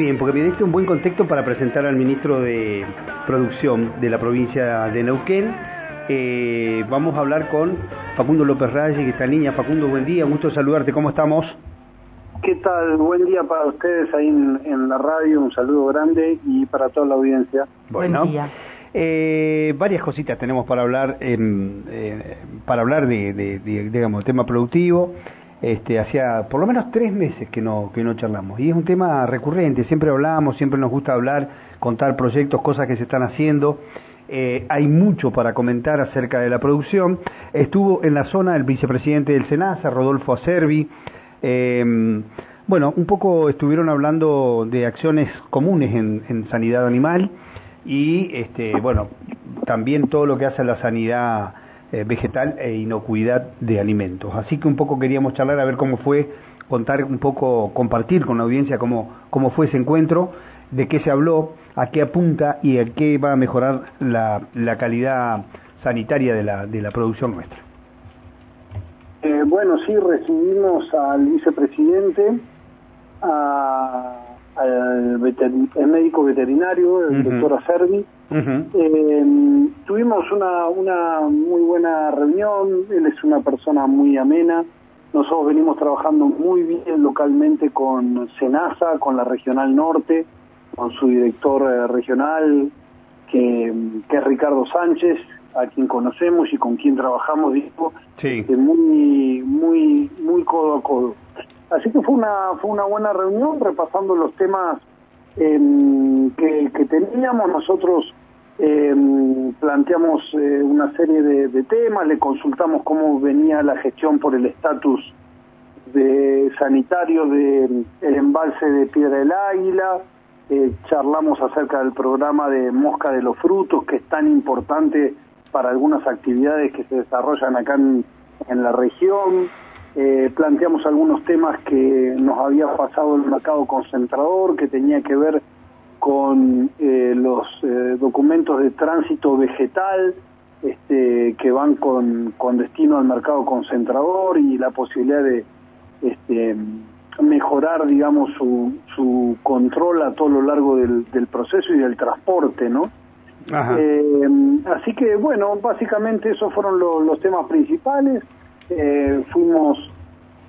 Bien, porque me diste un buen contexto para presentar al ministro de Producción de la provincia de Neuquén. Eh, vamos a hablar con Facundo López Reyes, que está niña. Facundo, buen día, gusto saludarte, ¿cómo estamos? ¿Qué tal? Buen día para ustedes ahí en, la radio, un saludo grande y para toda la audiencia. Bueno, buen día. Eh, varias cositas tenemos para hablar, eh, para hablar de, de, de, digamos, tema productivo este, hacía por lo menos tres meses que no, que no charlamos. Y es un tema recurrente, siempre hablamos, siempre nos gusta hablar, contar proyectos, cosas que se están haciendo. Eh, hay mucho para comentar acerca de la producción. Estuvo en la zona el vicepresidente del SENASA, Rodolfo Acervi. Eh, bueno, un poco estuvieron hablando de acciones comunes en, en sanidad animal y, este, bueno, también todo lo que hace la sanidad eh, vegetal e inocuidad de alimentos. Así que un poco queríamos charlar a ver cómo fue, contar un poco, compartir con la audiencia cómo, cómo fue ese encuentro, de qué se habló, a qué apunta y a qué va a mejorar la, la calidad sanitaria de la, de la producción nuestra. Eh, bueno, sí, recibimos al vicepresidente, al médico veterinario, el doctor Acerbi, eh, tuvimos una, una muy buena reunión, él es una persona muy amena, nosotros venimos trabajando muy bien localmente con Senasa, con la Regional Norte, con su director eh, regional, que, que, es Ricardo Sánchez, a quien conocemos y con quien trabajamos, digo, sí. muy, muy, muy codo a codo. Así que fue una, fue una buena reunión repasando los temas eh, que, teníamos. Nosotros eh, planteamos eh, una serie de, temas, le consultamos cómo venía la gestión por el estatus de sanitario del el embalse de Piedra del Águila, eh, charlamos acerca del programa de Mosca de los Frutos, que es tan importante para algunas actividades que se desarrollan acá en la región, eh, planteamos algunos temas que nos había pasado el mercado concentrador, que tenía que ver con eh, los eh, documentos de tránsito vegetal este, que van con, con, destino al mercado concentrador y la posibilidad de este, mejorar, digamos, su, su control a todo lo largo del, del proceso y del transporte, ¿no? Eh, así que, bueno, básicamente esos fueron los temas principales. Eh, fuimos,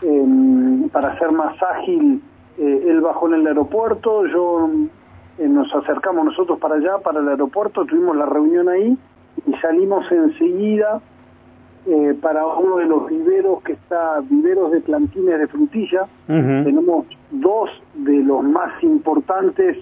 eh, para ser más ágil, eh, él bajó en el aeropuerto, yo eh, nos acercamos nosotros para allá, para el aeropuerto, tuvimos la reunión ahí y salimos enseguida eh, para uno de los viveros que está, viveros de plantines de frutilla. Tenemos dos de los más importantes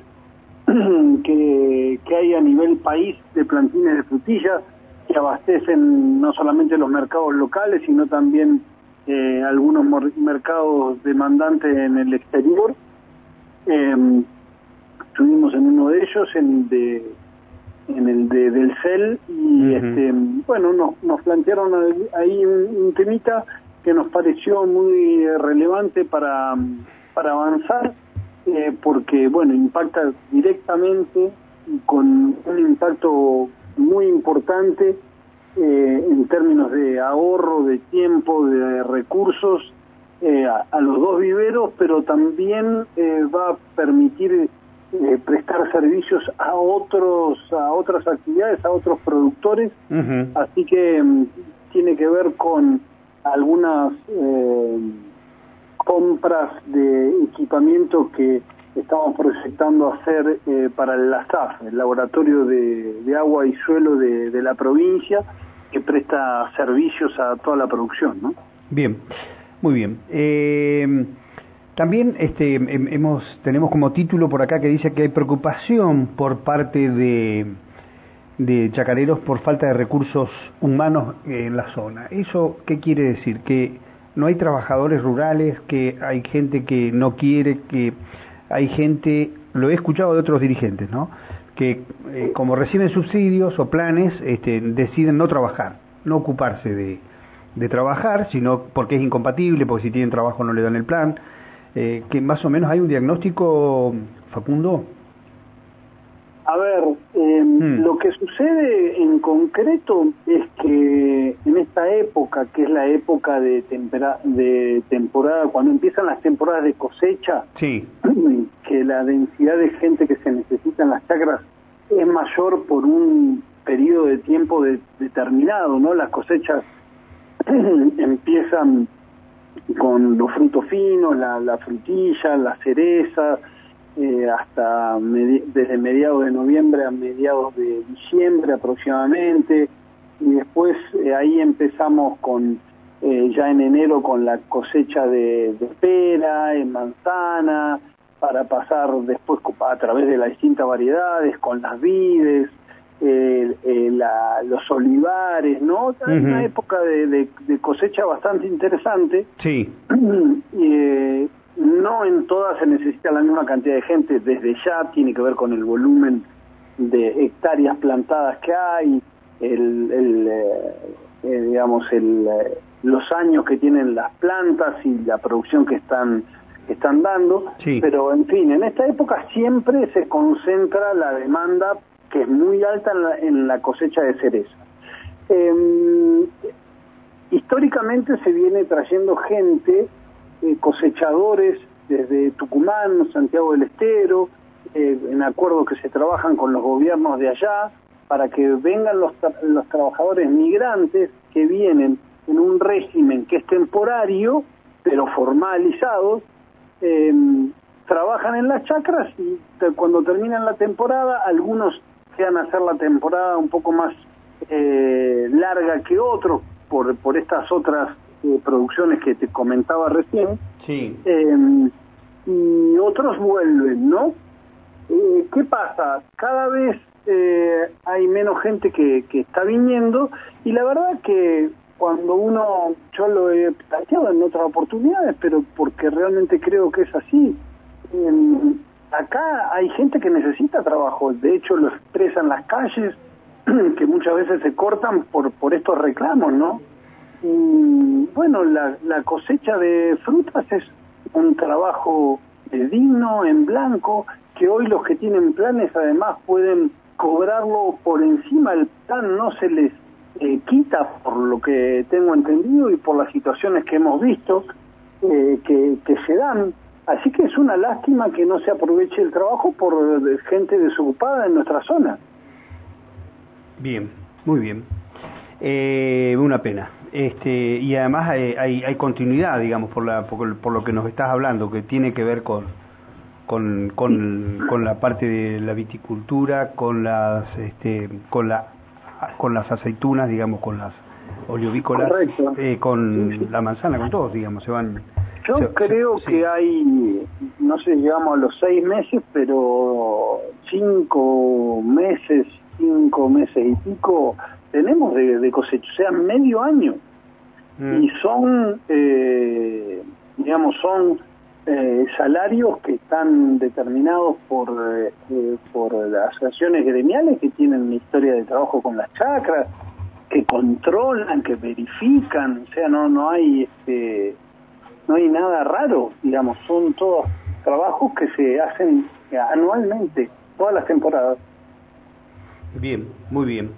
que, que hay a nivel país de plantines de frutilla que abastecen no solamente los mercados locales, sino también eh, algunos mercados demandantes en el exterior. Eh, estuvimos en uno de ellos, en, de, en el de, del CEL, y este, bueno, nos, nos plantearon ahí un, temita que nos pareció muy relevante para, para avanzar, eh, porque, bueno, impacta directamente con un impacto muy importante eh, en términos de ahorro de tiempo, de recursos eh, a, los dos viveros, pero también eh, va a permitir eh, prestar servicios a otros a otras actividades a otros productores. Así que mm, tiene que ver con algunas eh, compras de equipamiento que estamos proyectando hacer eh, para el LASAF, el Laboratorio de, Agua y Suelo de, la provincia, que presta servicios a toda la producción. ¿no? Bien, muy bien. Eh, también este, hemos, tenemos como título por acá que dice que hay preocupación por parte de, de chacareros por falta de recursos humanos en la zona. ¿Eso qué quiere decir? Que no hay trabajadores rurales, que hay gente que no quiere, que hay gente, lo he escuchado de otros dirigentes, ¿no? que eh, como reciben subsidios o planes, este, deciden no trabajar, no ocuparse de, de trabajar, sino porque es incompatible, porque si tienen trabajo no le dan el plan eh, que más o menos hay un diagnóstico, Facundo. A ver, em, lo que sucede en concreto es que en esta época, que es la época de, de temporada, cuando empiezan las temporadas de cosecha, sí. que la densidad de gente que se necesita en las chacras es mayor por un periodo de tiempo determinado, ¿no? Las cosechas empiezan con los frutos finos, la, la frutilla, la cereza, eh, hasta desde mediados de noviembre a mediados de diciembre aproximadamente, y después eh, ahí empezamos con eh, ya en enero con la cosecha de, de pera, en manzana, para pasar después a través de las distintas variedades, con las vides, los olivares, ¿no? Es una época de, cosecha bastante interesante. Sí. no en todas se necesita la misma cantidad de gente, desde ya tiene que ver con el volumen de hectáreas plantadas que hay, el, digamos, el, los años que tienen las plantas y la producción que están están dando, pero en fin, en esta época siempre se concentra la demanda que es muy alta en la, cosecha de cereza. Em, históricamente se viene trayendo gente, eh, cosechadores desde Tucumán, Santiago del Estero, eh, en acuerdo que se trabajan con los gobiernos de allá, para que vengan los, los trabajadores migrantes que vienen en un régimen que es temporario, pero formalizado, eh, trabajan en las chacras y cuando terminan la temporada, algunos quedan a hacer la temporada un poco más eh, larga que otros por, por estas otras eh, producciones que te comentaba recién. Sí. Em, y otros vuelven, ¿no? Eh, ¿Qué pasa? Cada vez hay menos gente que, que está viniendo y la verdad que cuando uno, yo lo he planteado en otras oportunidades, pero porque realmente creo que es así. acá hay gente que necesita trabajo, de hecho lo expresan las calles, que muchas veces se cortan por, por estos reclamos, ¿no? Y bueno, la, cosecha de frutas es un trabajo digno, en blanco, que hoy los que tienen planes además pueden cobrarlo por encima del plan, no se les eh, quita por lo que tengo entendido y por las situaciones que hemos visto eh, que se dan. Así que es una lástima que no se aproveche el trabajo por gente desocupada en nuestra zona. Bien, muy bien. Eh, una pena. Este, y además hay, hay, continuidad, digamos, por, la, por, lo que nos estás hablando, que tiene que ver con, con, con, con la parte de la viticultura, con las, este, con la con las aceitunas, digamos, con las oleovícolas, eh, con la manzana, con todos, digamos, se van... Yo creo que hay, no sé, llegamos a los seis meses, pero cinco meses, cinco meses y pico tenemos de, cosecha, o sea, medio año. Mm. Y son, eh, digamos, son eh, salarios que están determinados por, eh, por las asociaciones gremiales que tienen una historia de trabajo con las chacras, que controlan, que verifican, o sea, no no hay este no hay nada raro, digamos, son todos trabajos que se hacen anualmente, todas las temporadas. Bien, muy bien.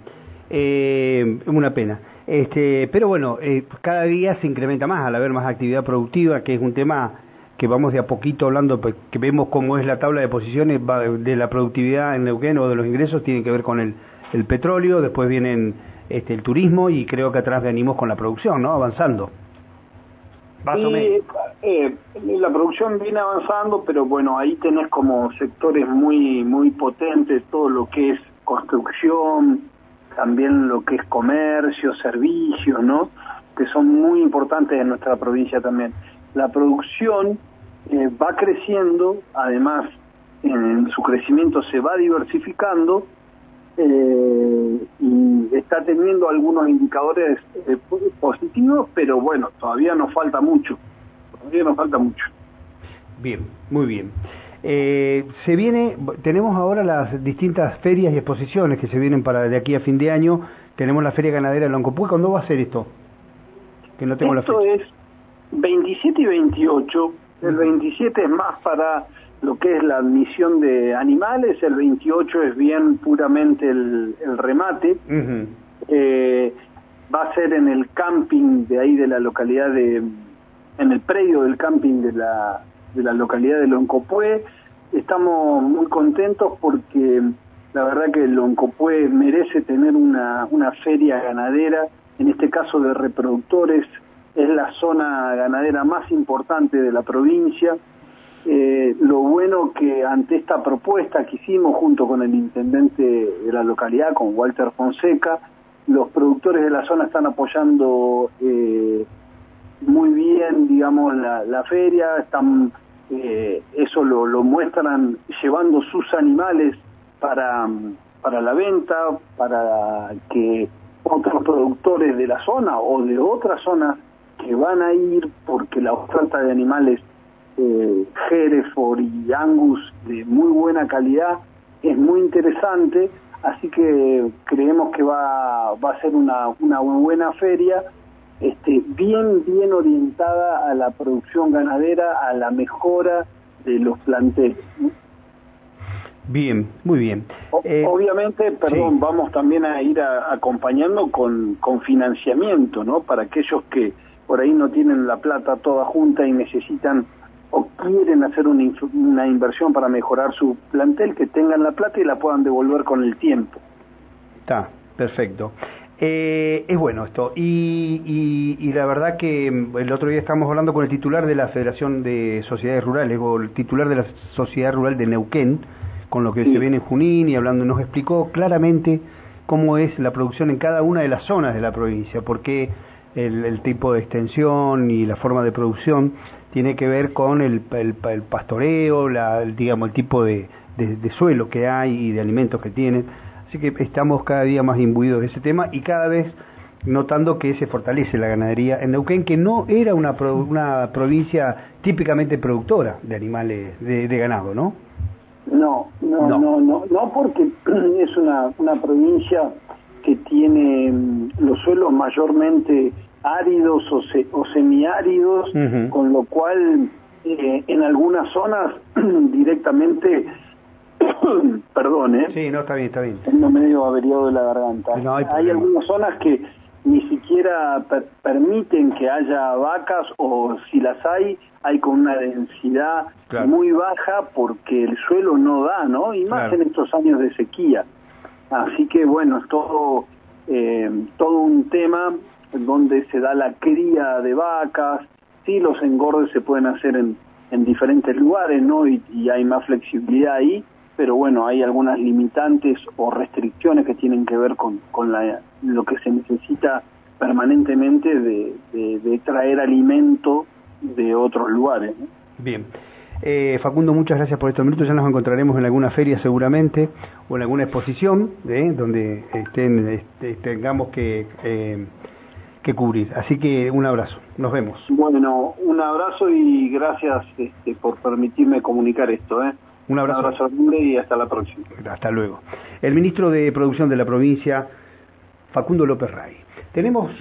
Eh, una pena. Este, pero bueno, eh, cada día se incrementa más al haber más actividad productiva, que es un tema que vamos de a poquito hablando, pues, que vemos cómo es la tabla de posiciones de la productividad en Neuquén o de los ingresos, tiene que ver con el, el petróleo, después vienen este, el turismo y creo que atrás venimos con la producción, ¿no? Avanzando. y, eh, la producción viene avanzando, pero bueno, ahí tenés como sectores muy, muy potentes, todo lo que es construcción, también lo que es comercio, servicios, ¿no? Que son muy importantes en nuestra provincia también. La producción eh, va creciendo, además en su crecimiento se va diversificando eh, y está teniendo algunos indicadores eh, positivos, pero bueno, todavía nos falta mucho, todavía nos falta mucho. Bien, muy bien. Se viene, tenemos ahora las distintas ferias y exposiciones que se vienen para de aquí a fin de año. Tenemos la Feria Ganadera de Loncopuy. ¿Cuándo va a ser esto? Que no tengo esto la fecha. es 27 y 28 el 27 es más para lo que es la admisión de animales, el 28 es bien puramente el, remate. Eh, va a ser en el camping de ahí de la localidad de, en el predio del camping de la, de la localidad de Loncopué. Estamos muy contentos porque la verdad que Loncopué merece tener una, una feria ganadera, en este caso de reproductores, es la zona ganadera más importante de la provincia eh, lo bueno que ante esta propuesta que hicimos junto con el intendente de la localidad, con Walter Fonseca, los productores de la zona están apoyando eh, muy bien, digamos, la, feria, están, eh, eso lo, lo, muestran llevando sus animales para, para la venta, para que otros productores de la zona o de otras zonas que van a ir porque la oferta de animales eh, Hereford y Angus de muy buena calidad, es muy interesante, así que creemos que va, va a ser una, una buena feria, este, bien, bien orientada a la producción ganadera, a la mejora de los planteles. Bien, muy bien. Eh, obviamente, perdón, vamos también a ir acompañando con, con financiamiento, ¿no? Para aquellos que por ahí no tienen la plata toda junta y necesitan o quieren hacer una, una inversión para mejorar su plantel, que tengan la plata y la puedan devolver con el tiempo. Está, perfecto. Eh, es bueno esto. Y, y, la verdad que el otro día estábamos hablando con el titular de la Federación de Sociedades Rurales, o el titular de la Sociedad Rural de Neuquén, con lo que se viene en Junín y hablando, nos explicó claramente cómo es la producción en cada una de las zonas de la provincia, porque el, el tipo de extensión y la forma de producción tiene que ver con el, el, pastoreo, la, digamos, el tipo de, de, suelo que hay y de alimentos que tienen. Así que estamos cada día más imbuidos de ese tema y cada vez notando que se fortalece la ganadería en Neuquén, que no era una, una provincia típicamente productora de animales, de, ganado, ¿no? No, no, no, no, no, porque es una, una provincia que tiene mm, los suelos mayormente áridos o, semiáridos, con lo cual eh, en algunas zonas directamente, perdón, ¿eh? Sí, no, está bien, está bien. Tengo medio averiado de la garganta. hay, algunas zonas que ni siquiera permiten que haya vacas o si las hay, hay con una densidad muy baja porque el suelo no da, ¿no? Y más en estos años de sequía. Así que bueno, es todo, eh, todo un tema donde se da la cría de vacas, sí los engordes se pueden hacer en, en diferentes lugares, ¿no? Y, hay más flexibilidad ahí, pero bueno, hay algunas limitantes o restricciones que tienen que ver con, con la, lo que se necesita permanentemente de, de, traer alimento de otros lugares. Bien. Eh, Facundo, muchas gracias por estos minutos. Ya nos encontraremos en alguna feria seguramente o en alguna exposición ¿eh? donde estén, este, tengamos que eh, que cubrir. Así que un abrazo, nos vemos. Bueno, un abrazo y gracias este, por permitirme comunicar esto. ¿eh? Un abrazo. Un abrazo y hasta la próxima. Hasta luego. El ministro de Producción de la provincia, Facundo López Ray. Tenemos